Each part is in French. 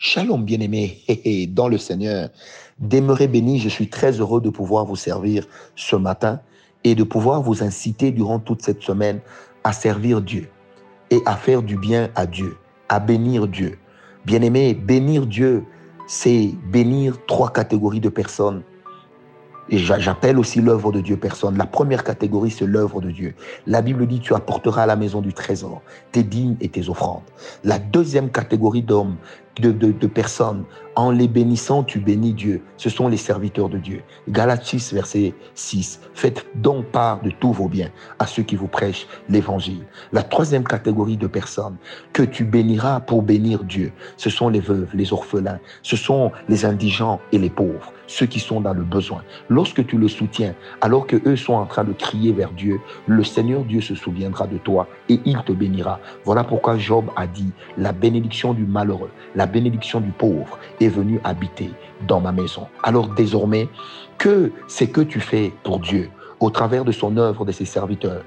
Shalom bien-aimés dans le Seigneur. Demeurez bénis, je suis très heureux de pouvoir vous servir ce matin et de pouvoir vous inciter durant toute cette semaine à servir Dieu et à faire du bien à Dieu, à bénir Dieu. Bien-aimés, bénir Dieu, c'est bénir trois catégories de personnes et j'appelle aussi l'œuvre de Dieu personne. La première catégorie, c'est l'œuvre de Dieu. La Bible dit, tu apporteras à la maison du trésor tes dîmes et tes offrandes. La deuxième catégorie d'hommes, de, de, personnes. En les bénissant, tu bénis Dieu. Ce sont les serviteurs de Dieu. Galates 6, verset 6. Faites donc part de tous vos biens à ceux qui vous prêchent l'évangile. La troisième catégorie de personnes que tu béniras pour bénir Dieu, ce sont les veuves, les orphelins, ce sont les indigents et les pauvres, ceux qui sont dans le besoin. Lorsque tu le soutiens, alors que eux sont en train de crier vers Dieu, le Seigneur Dieu se souviendra de toi et il te bénira. Voilà pourquoi Job a dit, la bénédiction du malheureux, la bénédiction du pauvre est venue habiter dans ma maison. Alors désormais, que c'est que tu fais pour Dieu au travers de son œuvre, de ses serviteurs,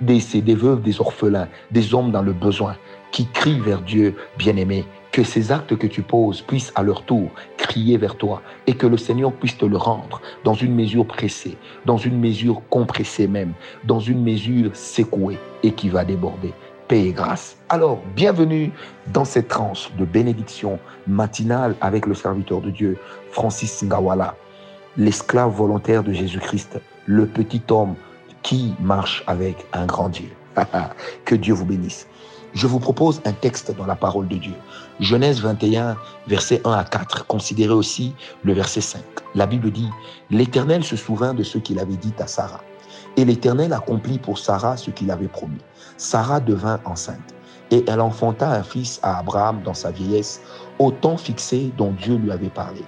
des, veuves, des orphelins, des hommes dans le besoin, qui crient vers Dieu, bien-aimé, que ces actes que tu poses puissent à leur tour crier vers toi et que le Seigneur puisse te le rendre dans une mesure pressée, dans une mesure compressée même, dans une mesure secouée et qui va déborder paix et grâce. Alors, bienvenue dans cette tranche de bénédiction matinale avec le serviteur de Dieu, Francis Ngawala, l'esclave volontaire de Jésus-Christ, le petit homme qui marche avec un grand Dieu. que Dieu vous bénisse. Je vous propose un texte dans la parole de Dieu. Genèse 21, versets 1 à 4. Considérez aussi le verset 5. La Bible dit, L'Éternel se souvint de ce qu'il avait dit à Sarah. Et l'Éternel accomplit pour Sarah ce qu'il avait promis. Sarah devint enceinte et elle enfanta un fils à Abraham dans sa vieillesse, au temps fixé dont Dieu lui avait parlé.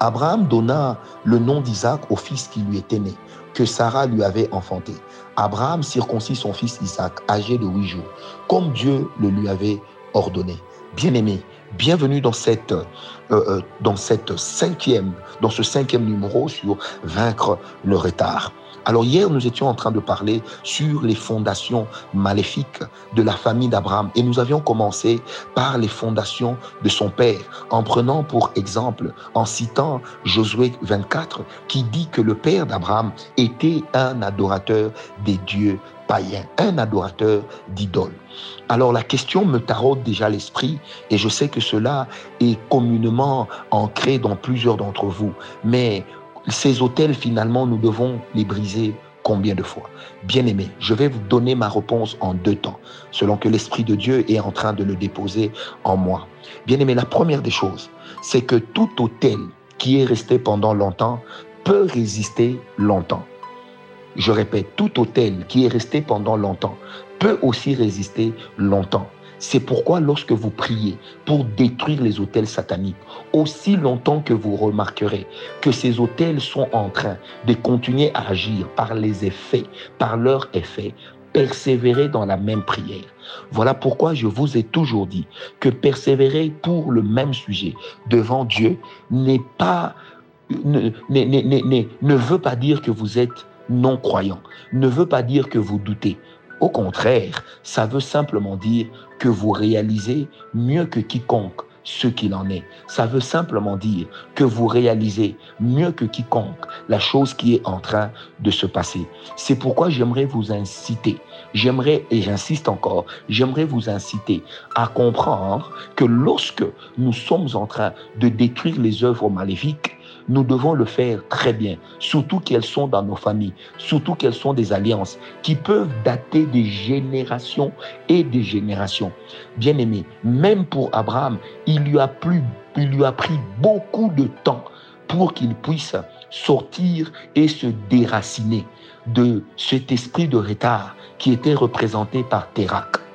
Abraham donna le nom d'Isaac au fils qui lui était né, que Sarah lui avait enfanté. Abraham circoncit son fils Isaac, âgé de huit jours, comme Dieu le lui avait ordonné. Bien-aimé, bienvenue dans cette, euh, euh, cinquième, ce cinquième numéro sur vaincre le retard. Alors hier, nous étions en train de parler sur les fondations maléfiques de la famille d'Abraham et nous avions commencé par les fondations de son père en prenant pour exemple, en citant Josué 24 qui dit que le père d'Abraham était un adorateur des dieux un adorateur d'idoles. Alors la question me taraude déjà l'esprit et je sais que cela est communément ancré dans plusieurs d'entre vous. Mais ces hôtels, finalement, nous devons les briser combien de fois? Bien aimé, je vais vous donner ma réponse en deux temps, selon que l'Esprit de Dieu est en train de le déposer en moi. Bien aimé, la première des choses, c'est que tout hôtel qui est resté pendant longtemps peut résister longtemps. Je répète, tout hôtel qui est resté pendant longtemps peut aussi résister longtemps. C'est pourquoi lorsque vous priez pour détruire les hôtels sataniques, aussi longtemps que vous remarquerez que ces hôtels sont en train de continuer à agir par les effets, par leurs effets, persévérez dans la même prière. Voilà pourquoi je vous ai toujours dit que persévérer pour le même sujet devant Dieu n'est pas, ne, ne veut pas dire que vous êtes non croyant, ne veut pas dire que vous doutez. Au contraire, ça veut simplement dire que vous réalisez mieux que quiconque ce qu'il en est. Ça veut simplement dire que vous réalisez mieux que quiconque la chose qui est en train de se passer. C'est pourquoi j'aimerais vous inciter, j'aimerais, et j'insiste encore, j'aimerais vous inciter à comprendre que lorsque nous sommes en train de détruire les œuvres maléfiques, nous devons le faire très bien, surtout qu'elles sont dans nos familles, surtout qu'elles sont des alliances qui peuvent dater des générations et des générations. Bien aimé, même pour Abraham, il lui a, il lui a pris beaucoup de temps pour qu'il puisse sortir et se déraciner de cet esprit de retard qui était représenté par Térac.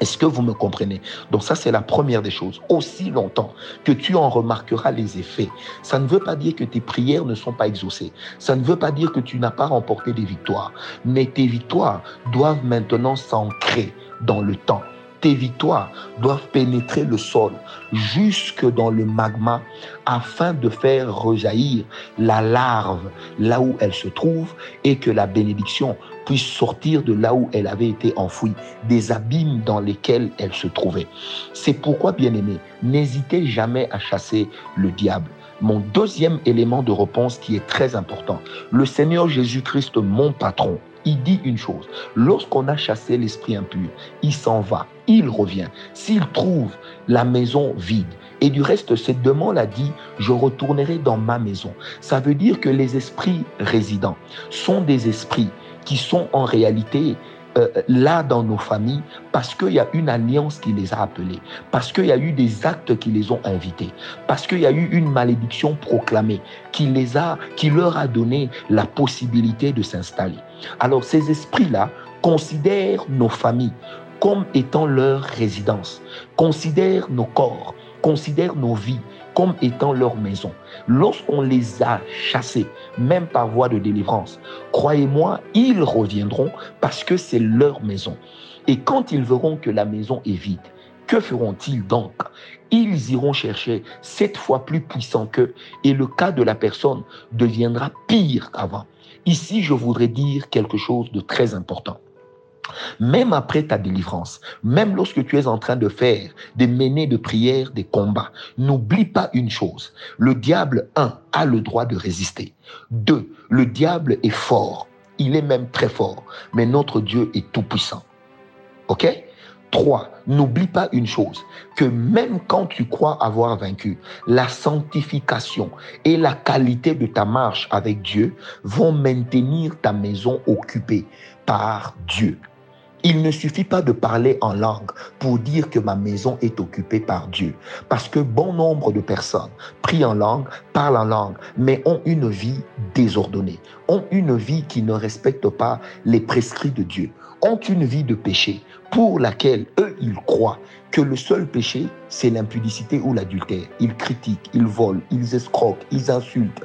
Est-ce que vous me comprenez? Donc ça, c'est la première des choses. Aussi longtemps que tu en remarqueras les effets, ça ne veut pas dire que tes prières ne sont pas exaucées. Ça ne veut pas dire que tu n'as pas remporté des victoires. Mais tes victoires doivent maintenant s'ancrer dans le temps. Tes victoires doivent pénétrer le sol jusque dans le magma afin de faire rejaillir la larve là où elle se trouve et que la bénédiction puisse sortir de là où elle avait été enfouie, des abîmes dans lesquels elle se trouvait. C'est pourquoi, bien-aimé, n'hésitez jamais à chasser le diable. Mon deuxième élément de réponse qui est très important, le Seigneur Jésus-Christ, mon patron, il dit une chose. Lorsqu'on a chassé l'esprit impur, il s'en va, il revient. S'il trouve la maison vide, et du reste, cette demande a dit, je retournerai dans ma maison. Ça veut dire que les esprits résidents sont des esprits qui sont en réalité euh, là dans nos familles parce qu'il y a une alliance qui les a appelés, parce qu'il y a eu des actes qui les ont invités, parce qu'il y a eu une malédiction proclamée qui leur a donné la possibilité de s'installer. Alors ces esprits-là considèrent nos familles comme étant leur résidence, considèrent nos corps, considèrent nos vies comme étant leur maison. Lorsqu'on les a chassés, même par voie de délivrance, croyez-moi, ils reviendront parce que c'est leur maison. Et quand ils verront que la maison est vide, que feront-ils donc? Ils iront chercher sept fois plus puissant qu'eux et le cas de la personne deviendra pire qu'avant. Ici, je voudrais dire quelque chose de très important. Même après ta délivrance, même lorsque tu es en train de faire, de mener de prières, des combats, n'oublie pas une chose. Le diable, un, a le droit de résister. Deux, le diable est fort. Il est même très fort. Mais notre Dieu est tout puissant. OK? Trois, n'oublie pas une chose, que même quand tu crois avoir vaincu, la sanctification et la qualité de ta marche avec Dieu vont maintenir ta maison occupée par Dieu. Il ne suffit pas de parler en langue pour dire que ma maison est occupée par Dieu. Parce que bon nombre de personnes prient en langue, parlent en langue, mais ont une vie désordonnée, ont une vie qui ne respecte pas les prescrits de Dieu, ont une vie de péché pour laquelle eux, ils croient que le seul péché, c'est l'impudicité ou l'adultère. Ils critiquent, ils volent, ils escroquent, ils insultent,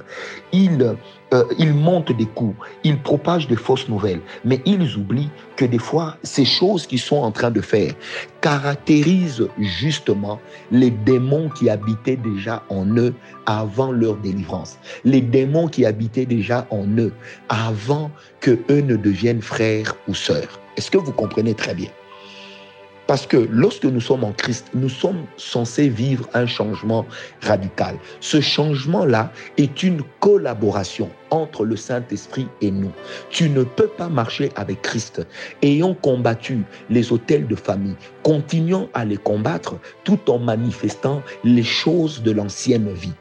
ils, euh, montent des coups, ils propagent de fausses nouvelles. Mais ils oublient que des fois, ces choses qu'ils sont en train de faire caractérisent justement les démons qui habitaient déjà en eux avant leur délivrance. Les démons qui habitaient déjà en eux avant que eux ne deviennent frères ou sœurs. Est-ce que vous comprenez très bien? Parce que lorsque nous sommes en Christ, nous sommes censés vivre un changement radical. Ce changement-là est une collaboration entre le Saint-Esprit et nous. Tu ne peux pas marcher avec Christ ayant combattu les hôtels de famille. Continuons à les combattre tout en manifestant les choses de l'ancienne vie.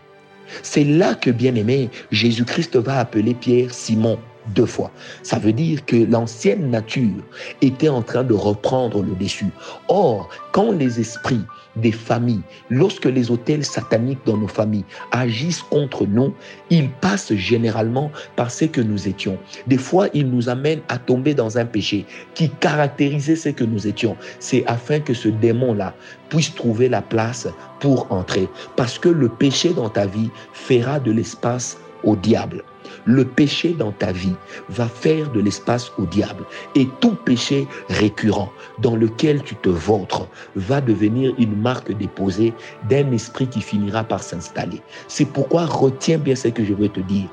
C'est là que, bien aimé, Jésus-Christ va appeler Pierre Simon deux fois. Ça veut dire que l'ancienne nature était en train de reprendre le dessus. Or, quand les esprits des familles, lorsque les hôtels sataniques dans nos familles agissent contre nous, ils passent généralement par ce que nous étions. Des fois, ils nous amènent à tomber dans un péché qui caractérisait ce que nous étions. C'est afin que ce démon-là puisse trouver la place pour entrer. Parce que le péché dans ta vie fera de l'espace au diable le péché dans ta vie va faire de l'espace au diable. Et tout péché récurrent dans lequel tu te vautres va devenir une marque déposée d'un esprit qui finira par s'installer. C'est pourquoi retiens bien ce que je veux te dire.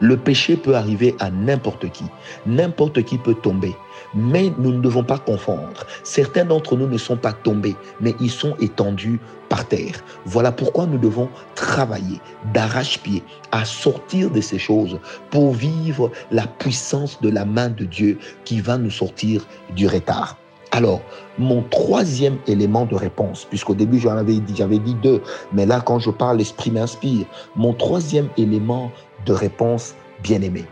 Le péché peut arriver à n'importe qui. N'importe qui peut tomber. Mais nous ne devons pas confondre. Certains d'entre nous ne sont pas tombés, mais ils sont étendus par terre. Voilà pourquoi nous devons travailler d'arrache-pied à sortir de ces choses pour vivre la puissance de la main de Dieu qui va nous sortir du retard. Alors, mon troisième élément de réponse, puisqu'au début j'en avais dit, j'avais dit deux, mais là quand je parle, l'esprit m'inspire. Mon troisième élément de réponse, bien aimé,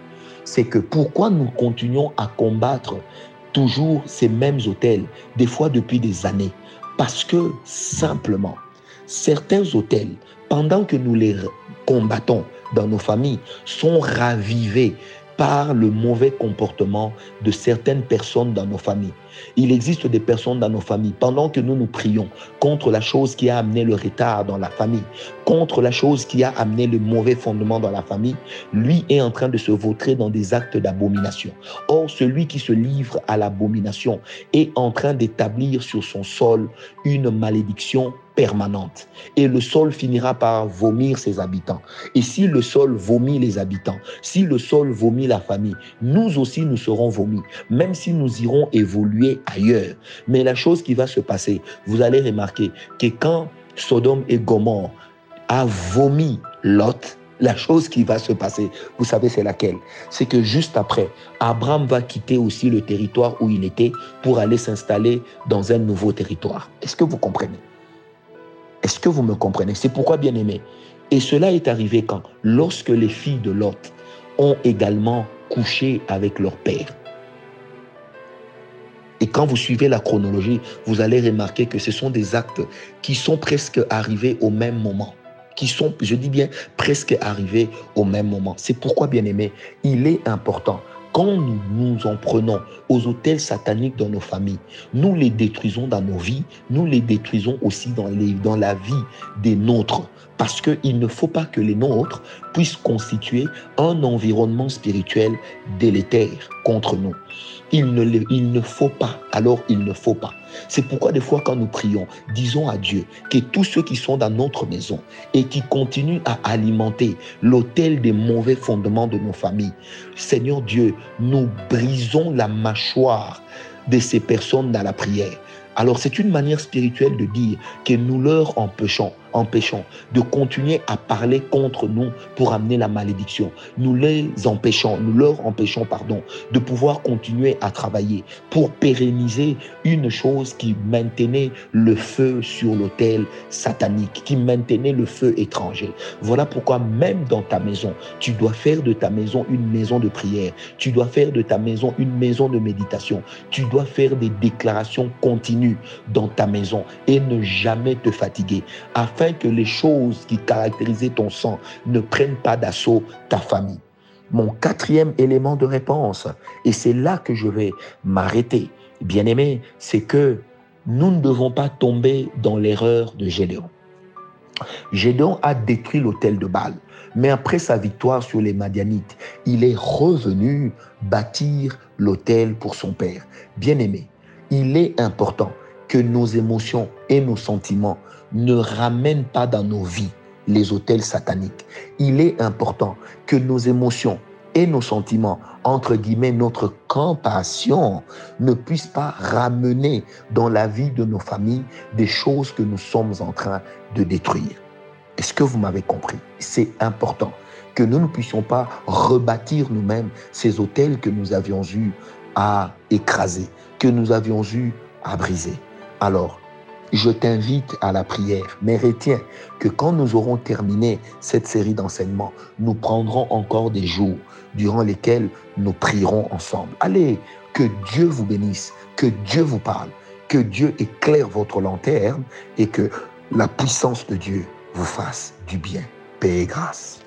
c'est que pourquoi nous continuons à combattre toujours ces mêmes hôtels, des fois depuis des années? Parce que simplement, certains hôtels, pendant que nous les combattons dans nos familles, sont ravivés par le mauvais comportement de certaines personnes dans nos familles. Il existe des personnes dans nos familles, pendant que nous nous prions contre la chose qui a amené le retard dans la famille, contre la chose qui a amené le mauvais fondement dans la famille, lui est en train de se vautrer dans des actes d'abomination. Or, celui qui se livre à l'abomination est en train d'établir sur son sol une malédiction permanente. Et le sol finira par vomir ses habitants. Et si le sol vomit les habitants, si le sol vomit la famille, nous aussi nous serons vomis, même si nous irons évoluer ailleurs. Mais la chose qui va se passer, vous allez remarquer que quand Sodome et Gomorre a vomi Lot, la chose qui va se passer, vous savez, c'est laquelle? C'est que juste après, Abraham va quitter aussi le territoire où il était pour aller s'installer dans un nouveau territoire. Est-ce que vous comprenez? Est-ce que vous me comprenez? C'est pourquoi, bien aimé, et cela est arrivé quand? Lorsque les filles de Lot ont également couché avec leur père. Et quand vous suivez la chronologie, vous allez remarquer que ce sont des actes qui sont presque arrivés au même moment qui sont, je dis bien, presque arrivés au même moment. C'est pourquoi, bien aimé, il est important quand nous nous en prenons aux hôtels sataniques dans nos familles, nous les détruisons dans nos vies, nous les détruisons aussi dans, la vie des nôtres. Parce qu'il ne faut pas que les nôtres puissent constituer un environnement spirituel délétère contre nous. Il ne, il ne faut pas, alors il ne faut pas. C'est pourquoi des fois quand nous prions, disons à Dieu que tous ceux qui sont dans notre maison et qui continuent à alimenter l'autel des mauvais fondements de nos familles, Seigneur Dieu, nous brisons la mâchoire de ces personnes dans la prière. Alors c'est une manière spirituelle de dire que nous leur empêchons empêchons de continuer à parler contre nous pour amener la malédiction. Nous les empêchons, nous leur empêchons, pardon, de pouvoir continuer à travailler pour pérenniser une chose qui maintenait le feu sur l'autel satanique, qui maintenait le feu étranger. Voilà pourquoi même dans ta maison, tu dois faire de ta maison une maison de prière. Tu dois faire de ta maison une maison de méditation. Tu dois faire des déclarations continues dans ta maison et ne jamais te fatiguer afin que les choses qui caractérisaient ton sang ne prennent pas d'assaut ta famille. Mon quatrième élément de réponse, et c'est là que je vais m'arrêter, bien aimé, c'est que nous ne devons pas tomber dans l'erreur de Gédéon. Gédéon a détruit l'hôtel de Baal, mais après sa victoire sur les Madianites, il est revenu bâtir l'hôtel pour son père. Bien aimé, il est important que nos émotions et nos sentiments ne ramènent pas dans nos vies les hôtels sataniques. Il est important que nos émotions et nos sentiments, entre guillemets, notre compassion, ne puissent pas ramener dans la vie de nos familles des choses que nous sommes en train de détruire. Est-ce que vous m'avez compris? C'est important que nous ne puissions pas rebâtir nous-mêmes ces hôtels que nous avions eu à écraser, que nous avions eu à briser. Alors, je t'invite à la prière, mais retiens que quand nous aurons terminé cette série d'enseignements, nous prendrons encore des jours durant lesquels nous prierons ensemble. Allez, que Dieu vous bénisse, que Dieu vous parle, que Dieu éclaire votre lanterne et que la puissance de Dieu vous fasse du bien. Paix et grâce.